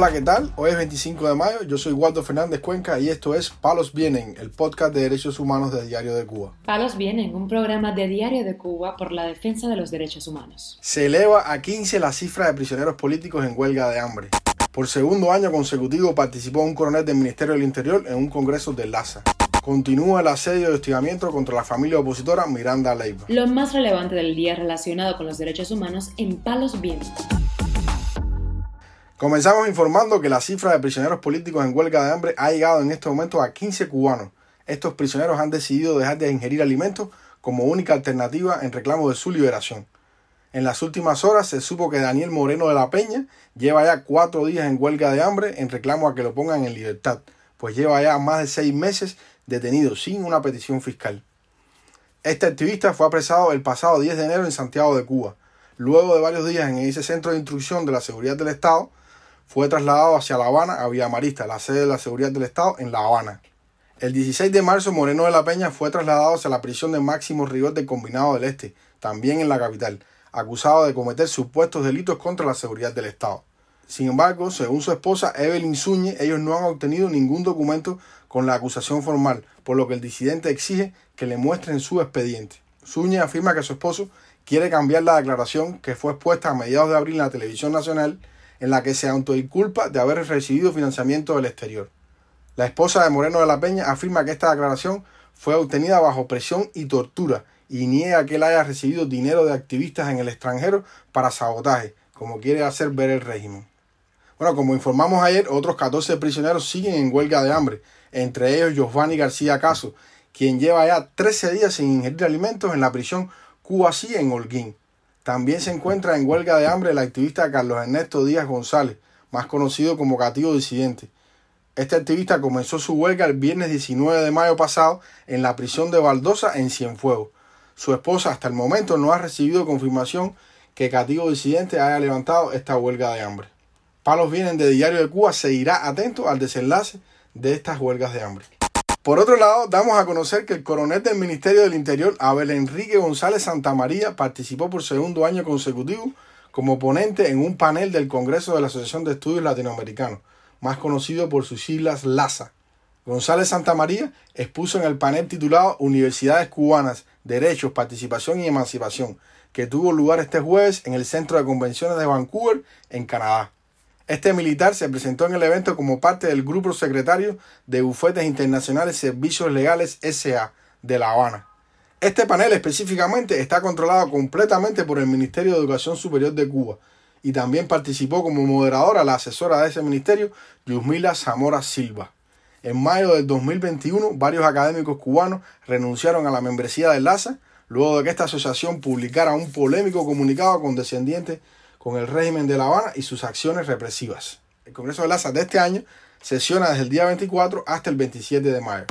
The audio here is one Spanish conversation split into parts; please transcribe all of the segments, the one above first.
Hola, ¿qué tal? Hoy es 25 de mayo, yo soy Waldo Fernández Cuenca y esto es Palos Vienen, el podcast de derechos humanos de Diario de Cuba. Palos Vienen, un programa de Diario de Cuba por la defensa de los derechos humanos. Se eleva a 15 la cifra de prisioneros políticos en huelga de hambre. Por segundo año consecutivo participó un coronel del Ministerio del Interior en un congreso de LASA. Continúa el asedio y hostigamiento contra la familia opositora Miranda Leiva. Lo más relevante del día relacionado con los derechos humanos en Palos Vienen. Comenzamos informando que la cifra de prisioneros políticos en huelga de hambre ha llegado en este momento a 15 cubanos. Estos prisioneros han decidido dejar de ingerir alimentos como única alternativa en reclamo de su liberación. En las últimas horas se supo que Daniel Moreno de la Peña lleva ya cuatro días en huelga de hambre en reclamo a que lo pongan en libertad, pues lleva ya más de seis meses detenido sin una petición fiscal. Este activista fue apresado el pasado 10 de enero en Santiago de Cuba. Luego de varios días en ese centro de instrucción de la seguridad del Estado, fue trasladado hacia La Habana, a Villa Marista, la sede de la seguridad del Estado en La Habana. El 16 de marzo, Moreno de la Peña fue trasladado hacia la prisión de máximo rigor del Combinado del Este, también en la capital, acusado de cometer supuestos delitos contra la seguridad del Estado. Sin embargo, según su esposa Evelyn Zúñez, ellos no han obtenido ningún documento con la acusación formal, por lo que el disidente exige que le muestren su expediente. Zúñez afirma que su esposo quiere cambiar la declaración que fue expuesta a mediados de abril en la televisión nacional en la que se autoinculpa de haber recibido financiamiento del exterior. La esposa de Moreno de la Peña afirma que esta declaración fue obtenida bajo presión y tortura y niega que él haya recibido dinero de activistas en el extranjero para sabotaje, como quiere hacer ver el régimen. Bueno, como informamos ayer, otros 14 prisioneros siguen en huelga de hambre, entre ellos Giovanni García Caso, quien lleva ya 13 días sin ingerir alimentos en la prisión Cubasí en Holguín. También se encuentra en huelga de hambre el activista Carlos Ernesto Díaz González, más conocido como Cativo Disidente. Este activista comenzó su huelga el viernes 19 de mayo pasado en la prisión de Baldosa en Cienfuegos. Su esposa hasta el momento no ha recibido confirmación que Cativo Disidente haya levantado esta huelga de hambre. Palos Vienen de Diario de Cuba seguirá atento al desenlace de estas huelgas de hambre. Por otro lado, damos a conocer que el coronel del Ministerio del Interior, Abel Enrique González Santamaría, participó por segundo año consecutivo como ponente en un panel del Congreso de la Asociación de Estudios Latinoamericanos, más conocido por sus siglas LASA. González Santamaría expuso en el panel titulado Universidades Cubanas, Derechos, Participación y Emancipación, que tuvo lugar este jueves en el Centro de Convenciones de Vancouver, en Canadá. Este militar se presentó en el evento como parte del grupo secretario de Bufetes Internacionales Servicios Legales SA de La Habana. Este panel específicamente está controlado completamente por el Ministerio de Educación Superior de Cuba y también participó como moderadora la asesora de ese ministerio, Yusmila Zamora Silva. En mayo del 2021, varios académicos cubanos renunciaron a la membresía de LASA luego de que esta asociación publicara un polémico comunicado condescendiente con el régimen de La Habana y sus acciones represivas. El Congreso de LASA de este año sesiona desde el día 24 hasta el 27 de mayo.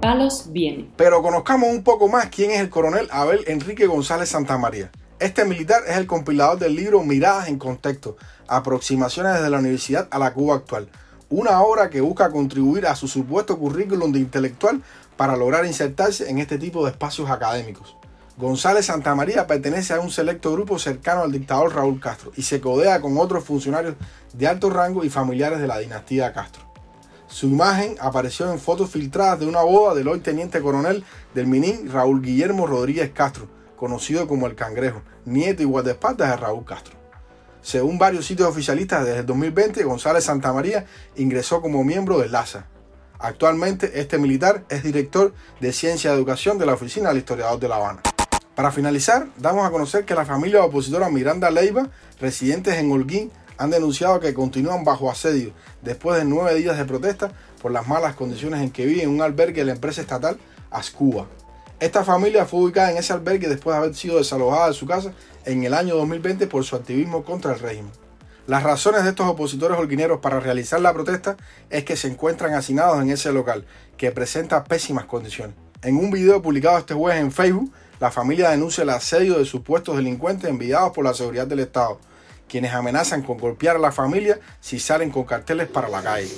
Palos viene. Pero conozcamos un poco más quién es el coronel Abel Enrique González Santamaría. Este militar es el compilador del libro Miradas en Contexto, aproximaciones desde la universidad a la Cuba actual, una obra que busca contribuir a su supuesto currículum de intelectual para lograr insertarse en este tipo de espacios académicos. González Santamaría pertenece a un selecto grupo cercano al dictador Raúl Castro y se codea con otros funcionarios de alto rango y familiares de la dinastía Castro. Su imagen apareció en fotos filtradas de una boda del hoy teniente coronel del Minin Raúl Guillermo Rodríguez Castro, conocido como el Cangrejo, nieto y guardaespaldas de Raúl Castro. Según varios sitios oficialistas, desde el 2020 González Santamaría ingresó como miembro del LASA. Actualmente este militar es director de Ciencia de Educación de la Oficina del Historiador de La Habana. Para finalizar, damos a conocer que la familia opositora Miranda Leiva, residentes en Holguín, han denunciado que continúan bajo asedio después de nueve días de protesta por las malas condiciones en que viven en un albergue de la empresa estatal Ascuba. Esta familia fue ubicada en ese albergue después de haber sido desalojada de su casa en el año 2020 por su activismo contra el régimen. Las razones de estos opositores holguineros para realizar la protesta es que se encuentran hacinados en ese local, que presenta pésimas condiciones. En un video publicado este jueves en Facebook, la familia denuncia el asedio de supuestos delincuentes enviados por la seguridad del Estado, quienes amenazan con golpear a la familia si salen con carteles para la calle.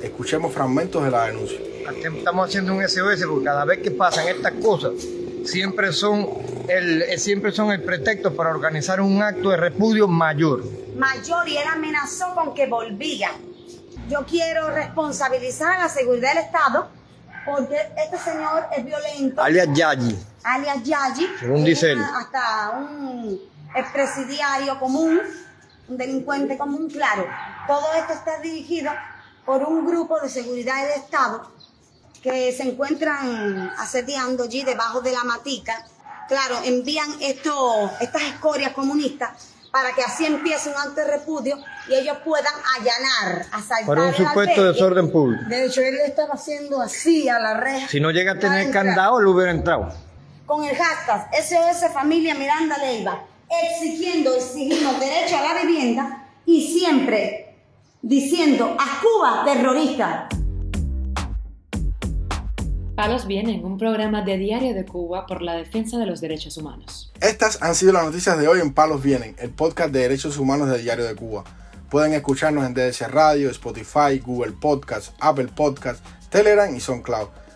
Escuchemos fragmentos de la denuncia. Estamos haciendo un SOS porque cada vez que pasan estas cosas, siempre son el, eh, siempre son el pretexto para organizar un acto de repudio mayor. Mayor y él amenazó con que volvía. Yo quiero responsabilizar a la seguridad del Estado porque este señor es violento. Alias Yayi. Alias Yayi. Según dice él. Hasta un presidiario común, un delincuente común, claro. Todo esto está dirigido por un grupo de seguridad del Estado que se encuentran asediando allí debajo de la matica. Claro, envían esto, estas escorias comunistas para que así empiece un acto de repudio y ellos puedan allanar, asaltar Por un supuesto desorden público. De hecho, él estaba haciendo así a la reja. Si no llega a tener candado, lo hubiera entrado. Con el hashtag SOS Familia Miranda Leiva, exigiendo, exigimos derecho a la vivienda y siempre diciendo a Cuba terrorista. Palos Vienen, un programa de Diario de Cuba por la defensa de los derechos humanos. Estas han sido las noticias de hoy en Palos Vienen, el podcast de derechos humanos de Diario de Cuba. Pueden escucharnos en DDC Radio, Spotify, Google Podcast, Apple Podcast, Telegram y SoundCloud.